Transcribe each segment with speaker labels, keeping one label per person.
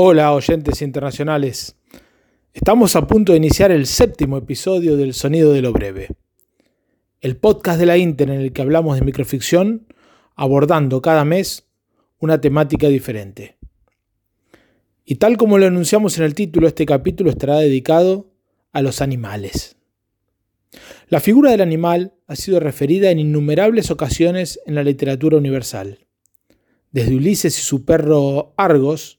Speaker 1: Hola oyentes internacionales. Estamos a punto de iniciar el séptimo episodio del Sonido de lo Breve, el podcast de la Inter en el que hablamos de microficción abordando cada mes una temática diferente. Y tal como lo anunciamos en el título, este capítulo estará dedicado a los animales. La figura del animal ha sido referida en innumerables ocasiones en la literatura universal. Desde Ulises y su perro Argos,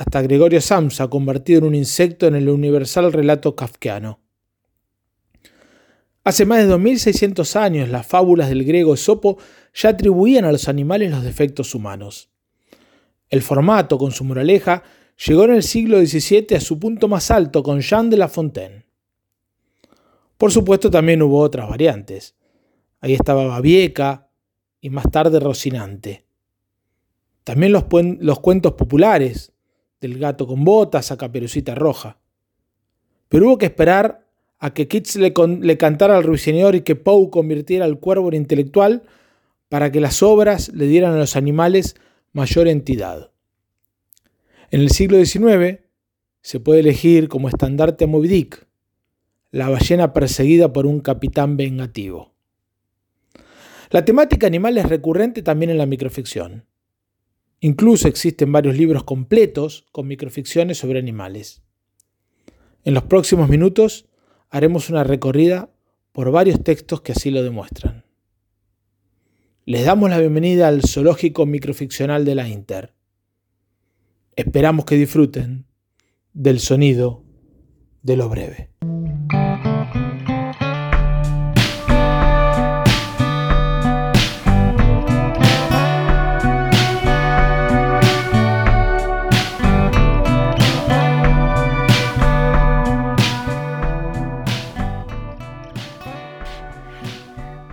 Speaker 1: hasta Gregorio Samsa, convertido en un insecto en el universal relato kafkiano. Hace más de 2600 años las fábulas del griego Esopo ya atribuían a los animales los defectos humanos. El formato, con su moraleja, llegó en el siglo XVII a su punto más alto con Jean de La Fontaine. Por supuesto también hubo otras variantes. Ahí estaba Babieca y más tarde Rocinante. También los, los cuentos populares, del gato con botas a Caperucita Roja. Pero hubo que esperar a que le, le cantara al ruiseñor y que Poe convirtiera al cuervo en intelectual para que las obras le dieran a los animales mayor entidad. En el siglo XIX se puede elegir como estandarte a Moby Dick, la ballena perseguida por un capitán vengativo. La temática animal es recurrente también en la microficción. Incluso existen varios libros completos con microficciones sobre animales. En los próximos minutos haremos una recorrida por varios textos que así lo demuestran. Les damos la bienvenida al zoológico microficcional de la Inter. Esperamos que disfruten del sonido de lo breve.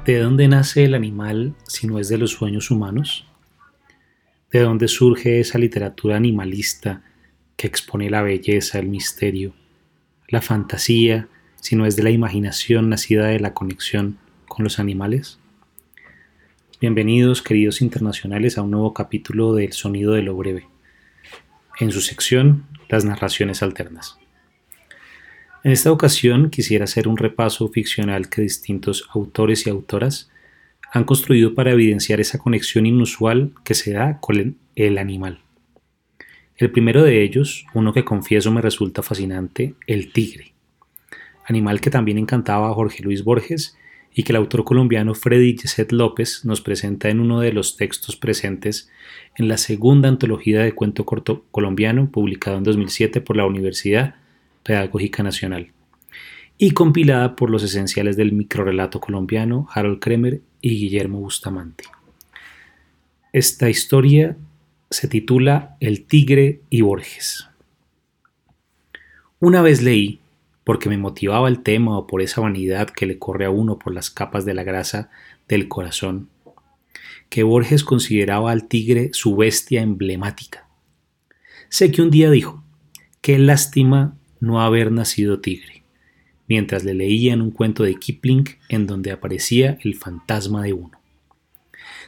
Speaker 2: ¿De dónde nace el animal si no es de los sueños humanos? ¿De dónde surge esa literatura animalista que expone la belleza, el misterio, la fantasía, si no es de la imaginación nacida de la conexión con los animales? Bienvenidos, queridos internacionales, a un nuevo capítulo del Sonido de lo Breve, en su sección Las narraciones alternas. En esta ocasión quisiera hacer un repaso ficcional que distintos autores y autoras han construido para evidenciar esa conexión inusual que se da con el animal. El primero de ellos, uno que confieso me resulta fascinante, el tigre, animal que también encantaba a Jorge Luis Borges y que el autor colombiano Freddy Yeset López nos presenta en uno de los textos presentes en la segunda antología de cuento corto colombiano publicado en 2007 por la Universidad Pedagógica Nacional, y compilada por los esenciales del microrelato colombiano Harold Kremer y Guillermo Bustamante. Esta historia se titula El tigre y Borges. Una vez leí, porque me motivaba el tema o por esa vanidad que le corre a uno por las capas de la grasa del corazón, que Borges consideraba al tigre su bestia emblemática. Sé que un día dijo, qué lástima no haber nacido tigre, mientras le leían un cuento de Kipling en donde aparecía el fantasma de uno.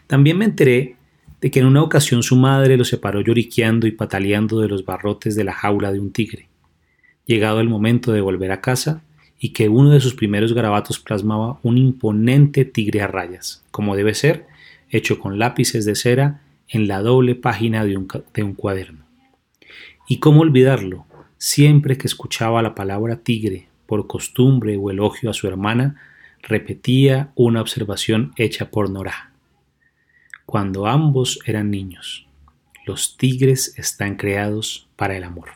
Speaker 2: También me enteré de que en una ocasión su madre lo separó lloriqueando y pataleando de los barrotes de la jaula de un tigre. Llegado el momento de volver a casa, y que uno de sus primeros garabatos plasmaba un imponente tigre a rayas, como debe ser, hecho con lápices de cera en la doble página de un, de un cuaderno. ¿Y cómo olvidarlo? Siempre que escuchaba la palabra tigre, por costumbre o elogio a su hermana, repetía una observación hecha por Nora. Cuando ambos eran niños, los tigres están creados para el amor.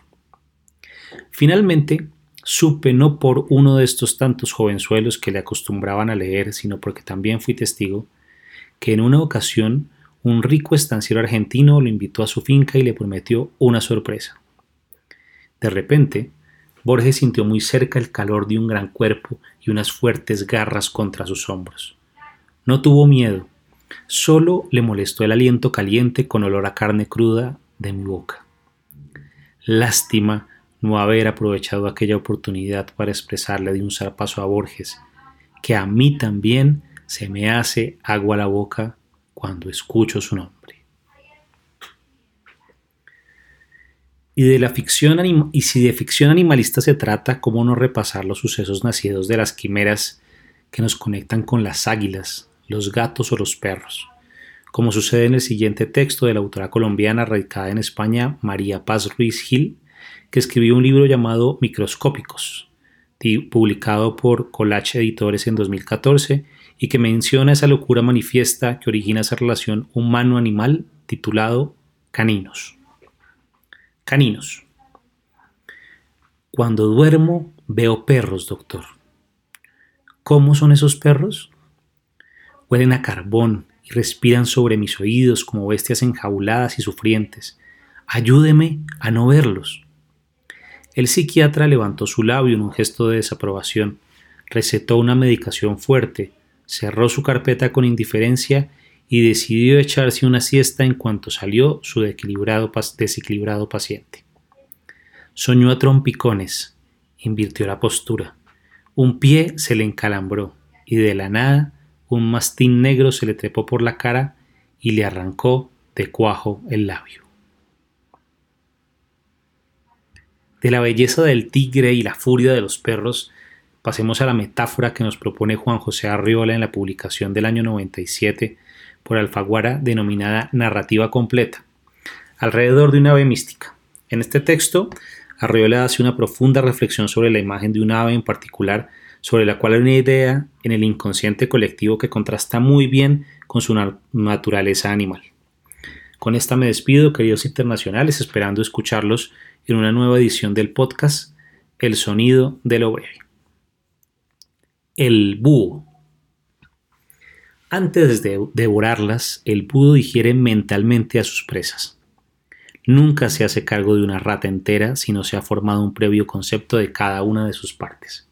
Speaker 2: Finalmente, supe no por uno de estos tantos jovenzuelos que le acostumbraban a leer, sino porque también fui testigo, que en una ocasión un rico estanciero argentino lo invitó a su finca y le prometió una sorpresa. De repente, Borges sintió muy cerca el calor de un gran cuerpo y unas fuertes garras contra sus hombros. No tuvo miedo, solo le molestó el aliento caliente con olor a carne cruda de mi boca. Lástima no haber aprovechado aquella oportunidad para expresarle de un zarpazo a Borges, que a mí también se me hace agua la boca cuando escucho su nombre. Y, de la ficción y si de ficción animalista se trata, ¿cómo no repasar los sucesos nacidos de las quimeras que nos conectan con las águilas, los gatos o los perros? Como sucede en el siguiente texto de la autora colombiana radicada en España, María Paz Ruiz Gil, que escribió un libro llamado Microscópicos, publicado por Colache Editores en 2014 y que menciona esa locura manifiesta que origina esa relación humano-animal titulado Caninos. Caninos. Cuando duermo veo perros, doctor. ¿Cómo son esos perros? Huelen a carbón y respiran sobre mis oídos como bestias enjauladas y sufrientes. Ayúdeme a no verlos. El psiquiatra levantó su labio en un gesto de desaprobación, recetó una medicación fuerte, cerró su carpeta con indiferencia y decidió echarse una siesta en cuanto salió su desequilibrado, desequilibrado paciente. Soñó a trompicones, invirtió la postura. Un pie se le encalambró y de la nada un mastín negro se le trepó por la cara y le arrancó de cuajo el labio. De la belleza del tigre y la furia de los perros, pasemos a la metáfora que nos propone Juan José Arriola en la publicación del año 97 por Alfaguara denominada Narrativa Completa, alrededor de una ave mística. En este texto, Arriola hace una profunda reflexión sobre la imagen de un ave en particular sobre la cual hay una idea en el inconsciente colectivo que contrasta muy bien con su naturaleza animal. Con esta me despido, queridos internacionales, esperando escucharlos en una nueva edición del podcast El sonido de lo breve. El búho. Antes de devorarlas, el búho digiere mentalmente a sus presas. Nunca se hace cargo de una rata entera si no se ha formado un previo concepto de cada una de sus partes.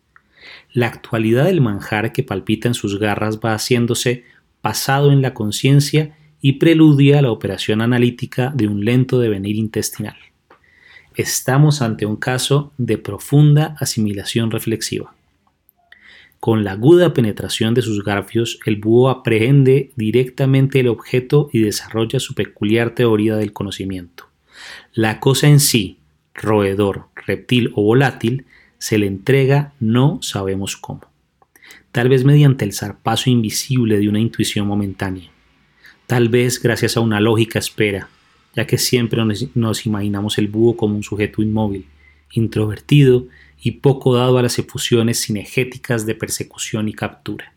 Speaker 2: La actualidad del manjar que palpita en sus garras va haciéndose pasado en la conciencia y preludia a la operación analítica de un lento devenir intestinal. Estamos ante un caso de profunda asimilación reflexiva. Con la aguda penetración de sus garfios, el búho aprehende directamente el objeto y desarrolla su peculiar teoría del conocimiento. La cosa en sí, roedor, reptil o volátil, se le entrega no sabemos cómo. Tal vez mediante el zarpazo invisible de una intuición momentánea. Tal vez gracias a una lógica espera, ya que siempre nos, imaginamos el búho como un sujeto inmóvil, introvertido y poco dado a las efusiones cinegéticas de persecución y captura.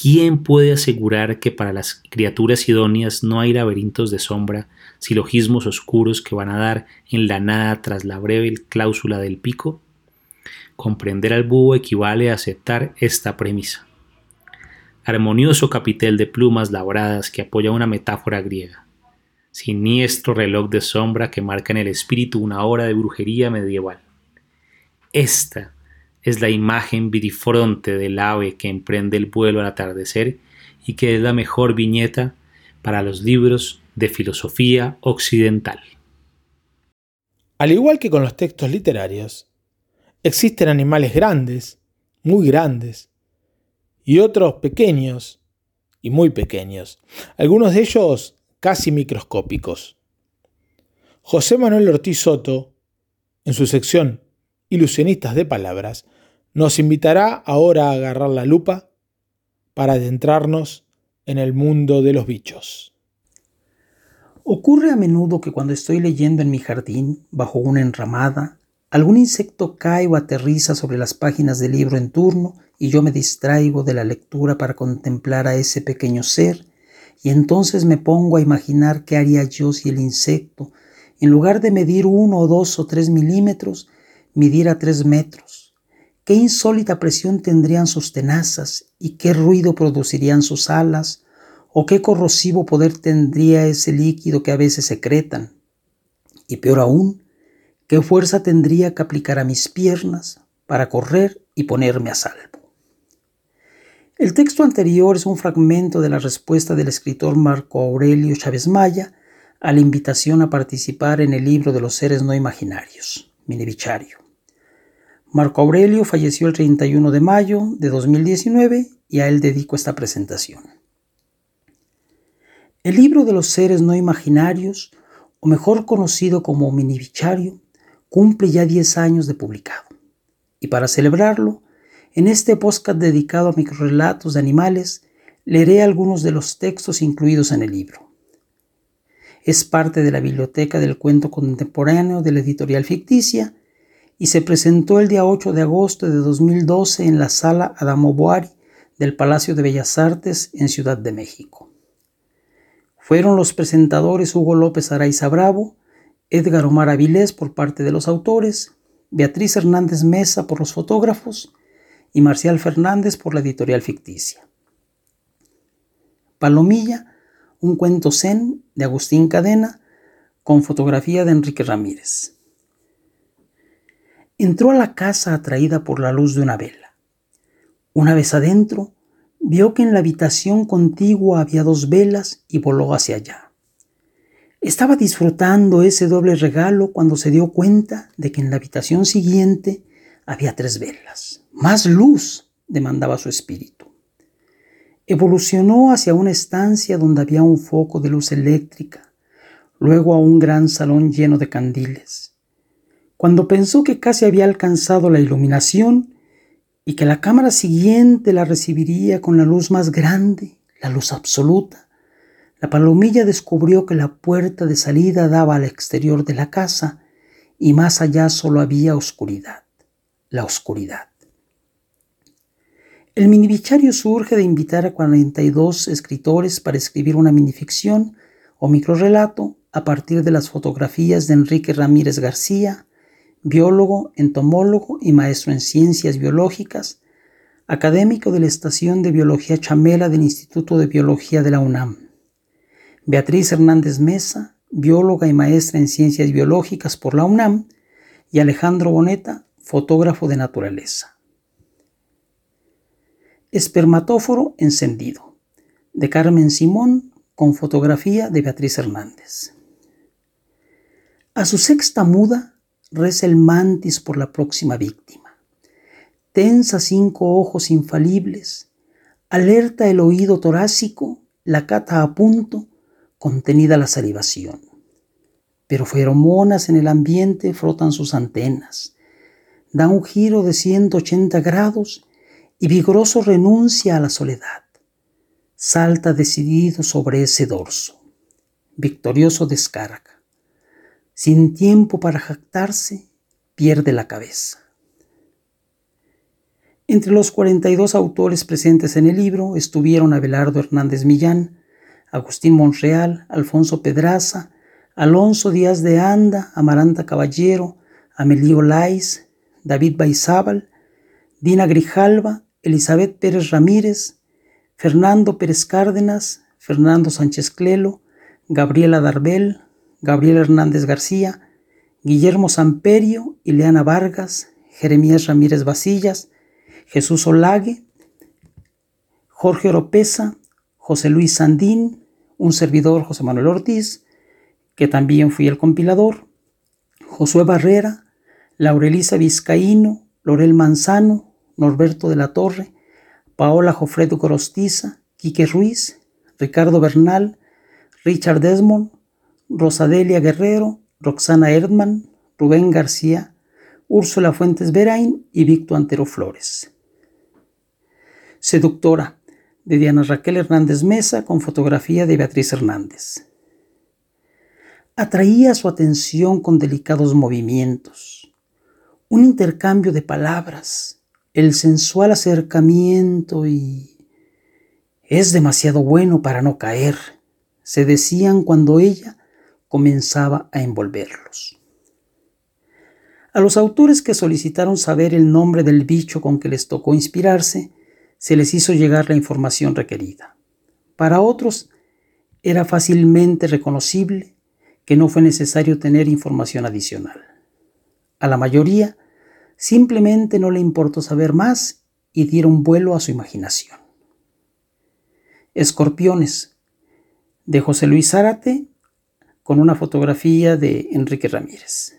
Speaker 2: ¿Quién puede asegurar que para las criaturas idóneas no hay laberintos de sombra, silogismos oscuros que van a dar en la nada tras la breve cláusula del pico? Comprender al búho equivale a aceptar esta premisa. Armonioso capitel de plumas labradas que apoya una metáfora griega. Siniestro reloj de sombra que marca en el espíritu una hora de brujería medieval. Esta es la imagen vidifronte del ave que emprende el vuelo al atardecer y que es la mejor viñeta para los libros de filosofía occidental.
Speaker 1: Al igual que con los textos literarios, Existen animales grandes, muy grandes, y otros pequeños y muy pequeños, algunos de ellos casi microscópicos. José Manuel Ortiz Soto, en su sección Ilusionistas de Palabras, nos invitará ahora a agarrar la lupa para adentrarnos en el mundo de los bichos.
Speaker 3: Ocurre a menudo que cuando estoy leyendo en mi jardín, bajo una enramada, Algún insecto cae o aterriza sobre las páginas del libro en turno y yo me distraigo de la lectura para contemplar a ese pequeño ser y entonces me pongo a imaginar qué haría yo si el insecto, en lugar de medir uno o dos o tres milímetros, midiera tres metros. Qué insólita presión tendrían sus tenazas y qué ruido producirían sus alas o qué corrosivo poder tendría ese líquido que a veces secretan. Y peor aún, ¿Qué fuerza tendría que aplicar a mis piernas para correr y ponerme a salvo? El texto anterior es un fragmento de la respuesta del escritor Marco Aurelio Chávez Maya a la invitación a participar en el libro de los seres no imaginarios, Minevichario. Marco Aurelio falleció el 31 de mayo de 2019 y a él dedico esta presentación. El libro de los seres no imaginarios o mejor conocido como Minivichario, cumple ya 10 años de publicado. Y para celebrarlo, en este podcast dedicado a microrelatos de animales, leeré algunos de los textos incluidos en el libro. Es parte de la biblioteca del cuento contemporáneo de la editorial ficticia y se presentó el día 8 de agosto de 2012 en la sala Adamo Boari del Palacio de Bellas Artes en Ciudad de México. Fueron los presentadores Hugo López Araiza Bravo, Edgar Omar Avilés por parte de los autores, Beatriz Hernández Mesa por los fotógrafos y Marcial Fernández por la editorial ficticia. Palomilla, un cuento zen de Agustín Cadena con fotografía de Enrique Ramírez. Entró a la casa atraída por la luz de una vela. Una vez adentro, vio que en la habitación contigua había dos velas y voló hacia allá. Estaba disfrutando ese doble regalo cuando se dio cuenta de que en la habitación siguiente había tres velas. Más luz, demandaba su espíritu. Evolucionó hacia una estancia donde había un foco de luz eléctrica, luego a un gran salón lleno de candiles. Cuando pensó que casi había alcanzado la iluminación y que la cámara siguiente la recibiría con la luz más grande, la luz absoluta, la palomilla descubrió que la puerta de salida daba al exterior de la casa y más allá solo había oscuridad, la oscuridad. El minivichario surge de invitar a 42 escritores para escribir una minificción o microrelato a partir de las fotografías de Enrique Ramírez García, biólogo, entomólogo y maestro en ciencias biológicas, académico de la Estación de Biología Chamela del Instituto de Biología de la UNAM. Beatriz Hernández Mesa, bióloga y maestra en ciencias biológicas por la UNAM, y Alejandro Boneta, fotógrafo de naturaleza. Espermatóforo encendido, de Carmen Simón, con fotografía de Beatriz Hernández. A su sexta muda reza el mantis por la próxima víctima. Tensa cinco ojos infalibles, alerta el oído torácico, la cata a punto, contenida la salivación. Pero feromonas en el ambiente frotan sus antenas, da un giro de 180 grados y vigoroso renuncia a la soledad. Salta decidido sobre ese dorso. Victorioso descarga sin tiempo para jactarse, pierde la cabeza. Entre los 42 autores presentes en el libro estuvieron Abelardo Hernández Millán, Agustín Monreal, Alfonso Pedraza, Alonso Díaz de Anda, Amaranta Caballero, Amelio Lais, David Baizábal, Dina Grijalva, Elizabeth Pérez Ramírez, Fernando Pérez Cárdenas, Fernando Sánchez Clelo, Gabriela Darbel, Gabriel Hernández García, Guillermo Samperio, Ileana Vargas, Jeremías Ramírez Vasillas, Jesús Olague, Jorge Oropesa, José Luis Sandín, un servidor José Manuel Ortiz, que también fui el compilador, Josué Barrera, Laurelisa Vizcaíno, Lorel Manzano, Norberto de la Torre, Paola Jofredo Corostiza, Quique Ruiz, Ricardo Bernal, Richard Desmond, Rosadelia Guerrero, Roxana Erdman, Rubén García, Úrsula Fuentes Verain y Víctor Antero Flores. Seductora, de Diana Raquel Hernández Mesa con fotografía de Beatriz Hernández. Atraía su atención con delicados movimientos, un intercambio de palabras, el sensual acercamiento y... Es demasiado bueno para no caer, se decían cuando ella comenzaba a envolverlos. A los autores que solicitaron saber el nombre del bicho con que les tocó inspirarse, se les hizo llegar la información requerida. Para otros, era fácilmente reconocible que no fue necesario tener información adicional. A la mayoría, simplemente no le importó saber más y dieron vuelo a su imaginación. Escorpiones, de José Luis Zárate con una fotografía de Enrique Ramírez.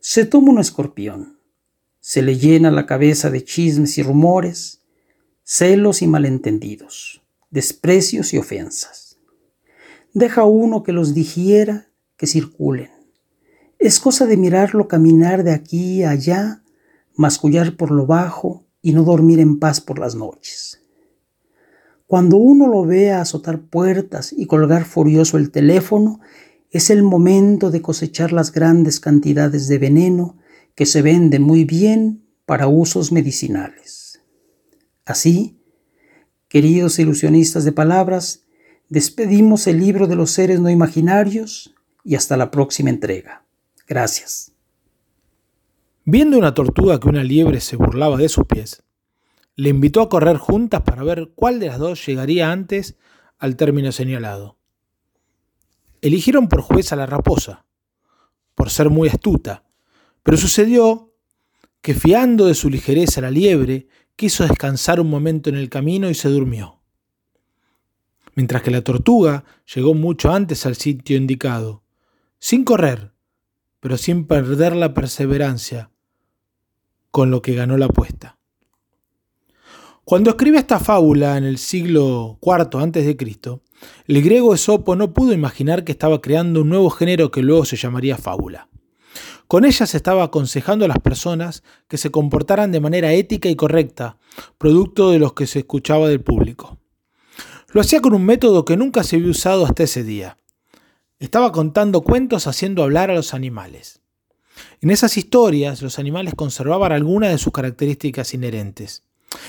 Speaker 3: Se toma un escorpión, se le llena la cabeza de chismes y rumores, celos y malentendidos, desprecios y ofensas. Deja uno que los digiera, que circulen. Es cosa de mirarlo caminar de aquí a allá, mascullar por lo bajo y no dormir en paz por las noches. Cuando uno lo vea azotar puertas y colgar furioso el teléfono, es el momento de cosechar las grandes cantidades de veneno que se venden muy bien para usos medicinales. Así, queridos ilusionistas de palabras, despedimos el libro de los seres no imaginarios y hasta la próxima entrega. Gracias.
Speaker 1: Viendo una tortuga que una liebre se burlaba de sus pies, le invitó a correr juntas para ver cuál de las dos llegaría antes al término señalado. Eligieron por juez a la raposa, por ser muy astuta, pero sucedió que fiando de su ligereza la liebre, quiso descansar un momento en el camino y se durmió. Mientras que la tortuga llegó mucho antes al sitio indicado, sin correr, pero sin perder la perseverancia, con lo que ganó la apuesta. Cuando escribe esta fábula en el siglo IV a.C., el griego Esopo no pudo imaginar que estaba creando un nuevo género que luego se llamaría fábula. Con ella se estaba aconsejando a las personas que se comportaran de manera ética y correcta, producto de los que se escuchaba del público. Lo hacía con un método que nunca se había usado hasta ese día. Estaba contando cuentos haciendo hablar a los animales. En esas historias los animales conservaban algunas de sus características inherentes.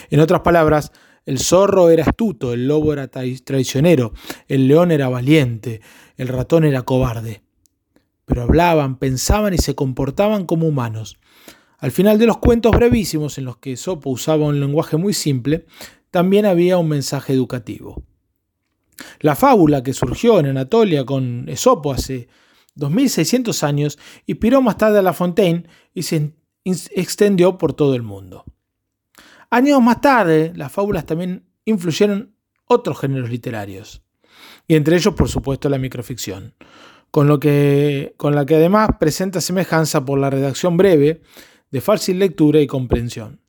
Speaker 1: En otras palabras, el zorro era astuto, el lobo era traicionero, el león era valiente, el ratón era cobarde. Pero hablaban, pensaban y se comportaban como humanos. Al final de los cuentos brevísimos en los que Sopo usaba un lenguaje muy simple, también había un mensaje educativo. La fábula que surgió en Anatolia con Esopo hace 2600 años inspiró más tarde a La Fontaine y se extendió por todo el mundo. Años más tarde, las fábulas también influyeron otros géneros literarios, y entre ellos, por supuesto, la microficción, con, con la que además presenta semejanza por la redacción breve, de fácil lectura y comprensión.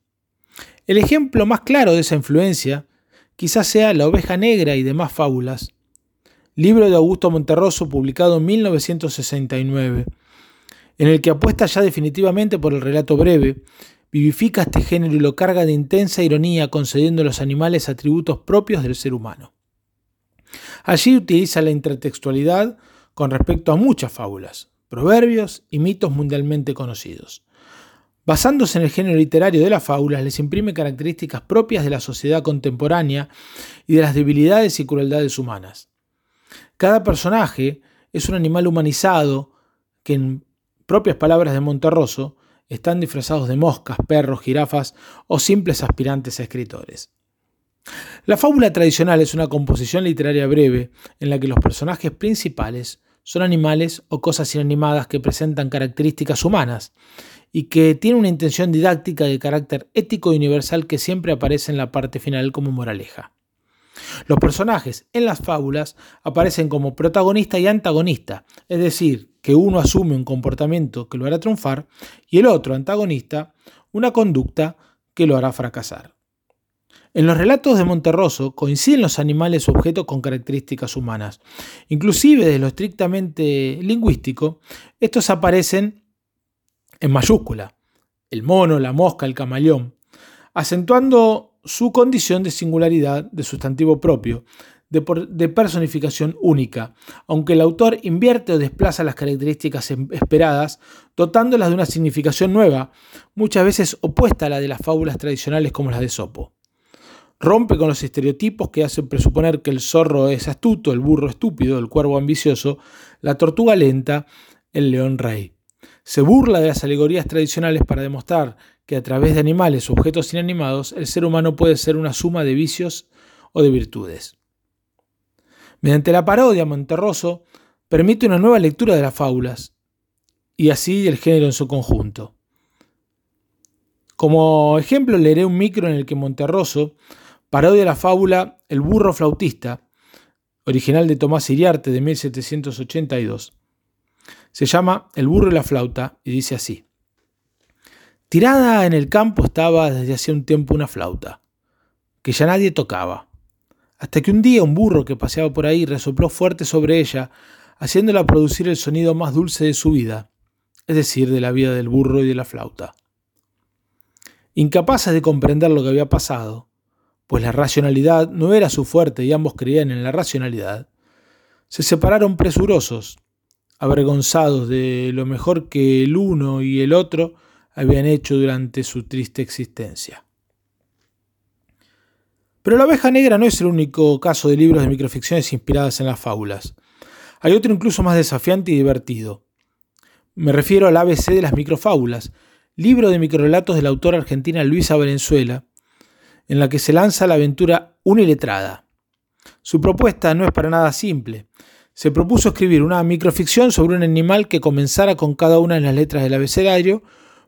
Speaker 1: El ejemplo más claro de esa influencia quizás sea La oveja negra y demás fábulas, libro de Augusto Monterroso publicado en 1969, en el que apuesta ya definitivamente por el relato breve, vivifica este género y lo carga de intensa ironía concediendo a los animales atributos propios del ser humano. Allí utiliza la intertextualidad con respecto a muchas fábulas, proverbios y mitos mundialmente conocidos. Basándose en el género literario de las fábulas, les imprime características propias de la sociedad contemporánea y de las debilidades y crueldades humanas. Cada personaje es un animal humanizado que, en propias palabras de Monterroso, están disfrazados de moscas, perros, jirafas o simples aspirantes a escritores. La fábula tradicional es una composición literaria breve en la que los personajes principales son animales o cosas inanimadas que presentan características humanas y que tienen una intención didáctica de carácter ético y universal que siempre aparece en la parte final como moraleja. Los personajes en las fábulas aparecen como protagonista y antagonista, es decir, que uno asume un comportamiento que lo hará triunfar y el otro antagonista una conducta que lo hará fracasar. En los relatos de Monterroso coinciden los animales objetos con características humanas. Inclusive de lo estrictamente lingüístico, estos aparecen en mayúscula. El mono, la mosca, el camaleón, acentuando su condición de singularidad de sustantivo propio, de, personificación única, aunque el autor invierte o desplaza las características em, esperadas, dotándolas de una significación nueva, muchas veces opuesta a la de las fábulas tradicionales como las de Sopo. Rompe con los estereotipos que hacen presuponer que el zorro es astuto, el burro estúpido, el cuervo ambicioso, la tortuga lenta, el león rey. Se burla de las alegorías tradicionales para demostrar que a través de animales o objetos inanimados el ser humano puede ser una suma de vicios o de virtudes. Mediante la parodia, Monterroso permite una nueva lectura de las fábulas y así el género en su conjunto. Como ejemplo leeré un micro en el que Monterroso parodia la fábula El burro flautista, original de Tomás Iriarte de 1782. Se llama El burro y la flauta y dice así. Tirada en el campo estaba desde hacía un tiempo una flauta, que ya nadie tocaba. hasta que un día un burro que paseaba por ahí resopló fuerte sobre ella, haciéndola producir el sonido más dulce de su vida, es decir, de la vida del burro y de la flauta. Incapaces de comprender lo que había pasado, pues la racionalidad no era su fuerte y ambos creían en la racionalidad, se separaron presurosos, avergonzados de lo mejor que el uno y el otro habían hecho durante su triste existencia. Pero La oveja negra no es el único caso de libros de microficciones inspiradas en las fábulas. Hay otro incluso más desafiante y divertido. Me refiero al ABC de las microfábulas, libro de microrelatos de la autora argentina Luisa Valenzuela, en la que se lanza la aventura Uniletrada. Su propuesta no es para nada simple. Se propuso escribir una microficción sobre un animal que comenzara con cada una de las letras del abecedario,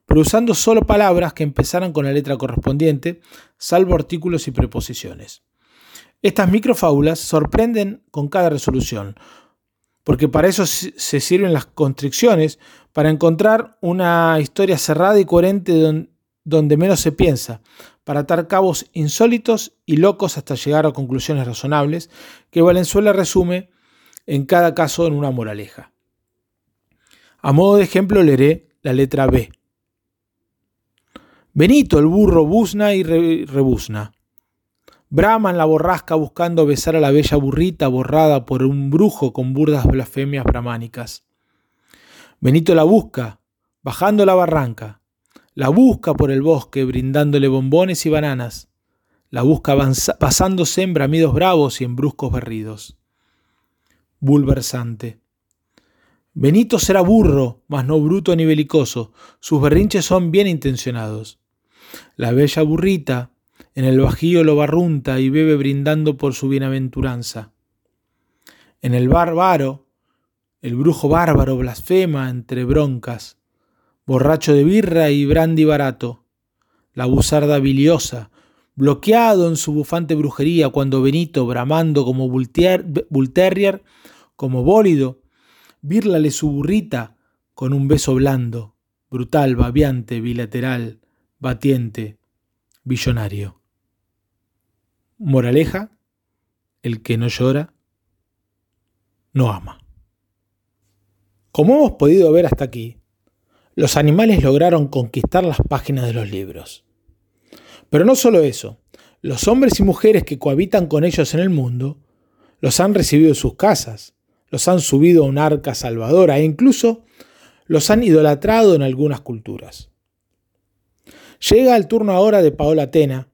Speaker 1: pero usando solo palabras que empezaran con la letra correspondiente, salvo artículos y preposiciones. Estas microfábulas sorprenden con cada resolución, porque para eso se sirven las constricciones, para encontrar una historia cerrada y coherente donde menos se piensa, para atar cabos insólitos y locos hasta llegar a conclusiones razonables, que Valenzuela resume en cada caso en una moraleja. A modo de ejemplo leeré la letra B. Benito el burro buzna y rebuzna. Brahma en la borrasca buscando besar a la bella burrita borrada por un brujo con burdas blasfemias brahmánicas. Benito la busca, bajando la barranca. La busca por el bosque, brindándole bombones y bananas. La busca pasándose en bramidos bravos y en bruscos berridos. Bulversante. Benito será burro, mas no bruto ni belicoso. Sus berrinches son bien intencionados. La bella burrita, en el bajío lo barrunta y bebe brindando por su bienaventuranza. En el bárbaro, el brujo bárbaro blasfema entre broncas, borracho de birra y brandy barato, la buzarda biliosa, bloqueado en su bufante brujería cuando Benito, bramando como bull como bólido, bírlale su burrita con un beso blando, brutal, babiante, bilateral, batiente, billonario. Moraleja, el que no llora, no ama. Como hemos podido ver hasta aquí, los animales lograron conquistar las páginas de los libros. Pero no solo eso, los hombres y mujeres que cohabitan con ellos en el mundo los han recibido en sus casas, los han subido a un arca salvadora e incluso los han idolatrado en algunas culturas. Llega el turno ahora de Paola Atena,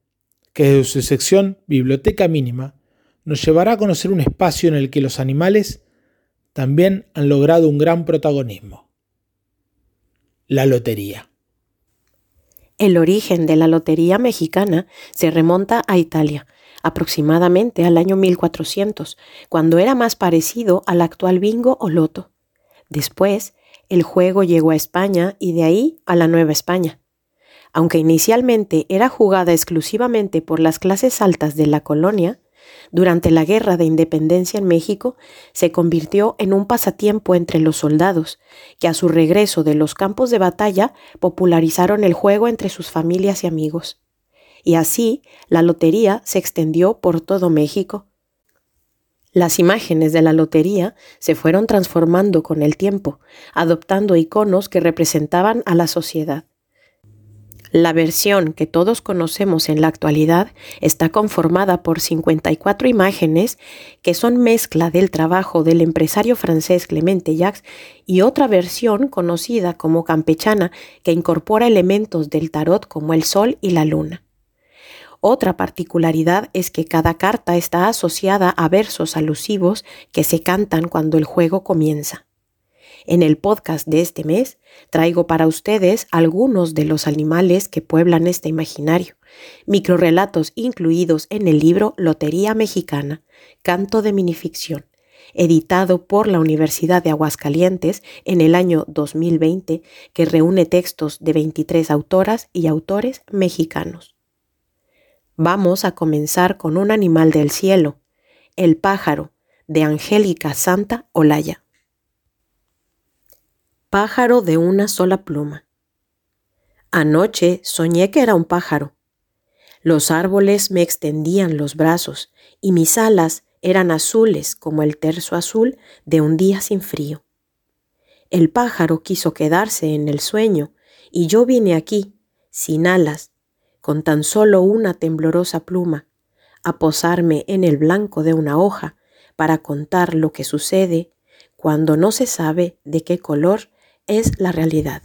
Speaker 1: que desde su sección Biblioteca Mínima nos llevará a conocer un espacio en el que los animales también han logrado un gran protagonismo. La lotería.
Speaker 4: El origen de la lotería mexicana se remonta a Italia, aproximadamente al año 1400, cuando era más parecido al actual bingo o loto. Después, el juego llegó a España y de ahí a la Nueva España. Aunque inicialmente era jugada exclusivamente por las clases altas de la colonia, durante la Guerra de Independencia en México se convirtió en un pasatiempo entre los soldados, que a su regreso de los campos de batalla popularizaron el juego entre sus familias y amigos. Y así la lotería se extendió por todo México. Las imágenes de la lotería se fueron transformando con el tiempo, adoptando iconos que representaban a la sociedad. La versión que todos conocemos en la actualidad está conformada por 54 imágenes que son mezcla del trabajo del empresario francés Clemente Jacques y otra versión conocida como campechana que incorpora elementos del tarot como el sol y la luna. Otra particularidad es que cada carta está asociada a versos alusivos que se cantan cuando el juego comienza. En el podcast de este mes traigo para ustedes algunos de los animales que pueblan este imaginario, microrelatos incluidos en el libro Lotería Mexicana, Canto de Minificción, editado por la Universidad de Aguascalientes en el año 2020, que reúne textos de 23 autoras y autores mexicanos. Vamos a comenzar con un animal del cielo, el pájaro, de Angélica Santa Olaya pájaro de una sola pluma. Anoche soñé que era un pájaro. Los árboles me extendían los brazos y mis alas eran azules como el terzo azul de un día sin frío. El pájaro quiso quedarse en el sueño y yo vine aquí, sin alas, con tan solo una temblorosa pluma, a posarme en el blanco de una hoja para contar lo que sucede cuando no se sabe de qué color es la realidad.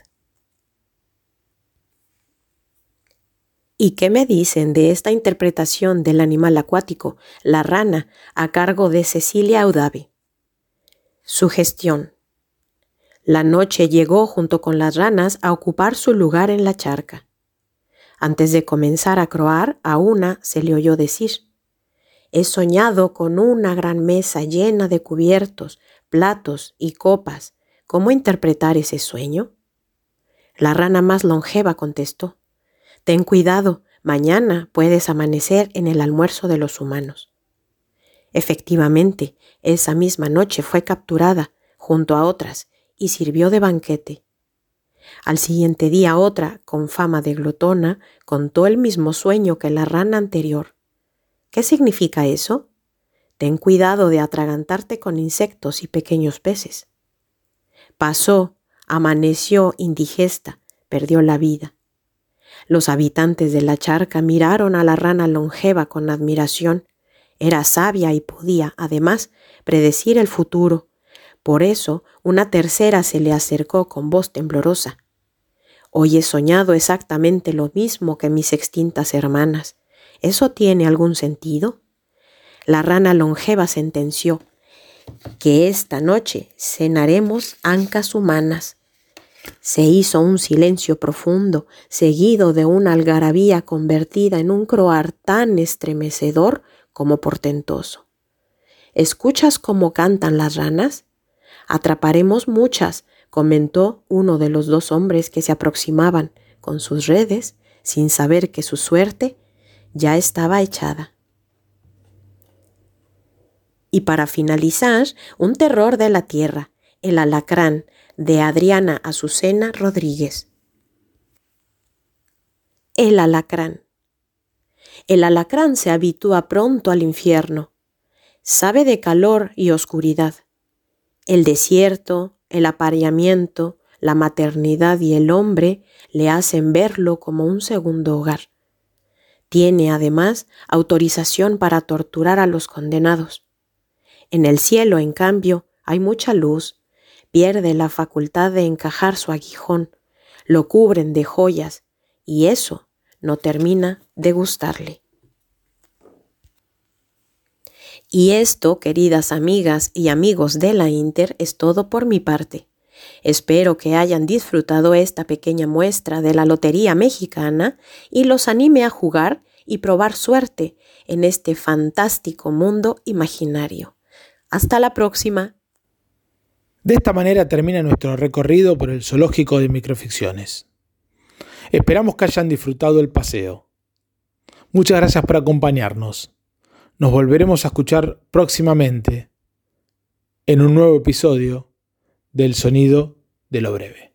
Speaker 4: ¿Y qué me dicen de esta interpretación del animal acuático, la rana, a cargo de Cecilia Audavi? Sugestión. La noche llegó junto con las ranas a ocupar su lugar en la charca. Antes de comenzar a croar, a una se le oyó decir, He soñado con una gran mesa llena de cubiertos, platos y copas. ¿Cómo interpretar ese sueño? La rana más longeva contestó, Ten cuidado, mañana puedes amanecer en el almuerzo de los humanos. Efectivamente, esa misma noche fue capturada, junto a otras, y sirvió de banquete. Al siguiente día otra, con fama de glotona, contó el mismo sueño que la rana anterior. ¿Qué significa eso? Ten cuidado de atragantarte con insectos y pequeños peces. Pasó, amaneció indigesta, perdió la vida. Los habitantes de la charca miraron a la rana longeva con admiración. Era sabia y podía, además, predecir el futuro. Por eso, una tercera se le acercó con voz temblorosa. Hoy he soñado exactamente lo mismo que mis extintas hermanas. ¿Eso tiene algún sentido? La rana longeva sentenció que esta noche cenaremos ancas humanas se hizo un silencio profundo, seguido de una algarabía convertida en un croar tan estremecedor como portentoso. ¿Escuchas cómo cantan las ranas? Atraparemos muchas, comentó uno de los dos hombres que se aproximaban con sus redes, sin saber que su suerte ya estaba echada. Y para finalizar, un terror de la tierra, el alacrán, de Adriana Azucena Rodríguez. El alacrán. El alacrán se habitúa pronto al infierno. Sabe de calor y oscuridad. El desierto, el apareamiento, la maternidad y el hombre le hacen verlo como un segundo hogar. Tiene además autorización para torturar a los condenados. En el cielo, en cambio, hay mucha luz, pierde la facultad de encajar su aguijón, lo cubren de joyas y eso no termina de gustarle. Y esto, queridas amigas y amigos de la Inter, es todo por mi parte. Espero que hayan disfrutado esta pequeña muestra de la Lotería Mexicana y los anime a jugar y probar suerte en este fantástico mundo imaginario. Hasta la próxima.
Speaker 1: De esta manera termina nuestro recorrido por el zoológico de microficciones. Esperamos que hayan disfrutado el paseo. Muchas gracias por acompañarnos. Nos volveremos a escuchar próximamente en un nuevo episodio del Sonido de lo Breve.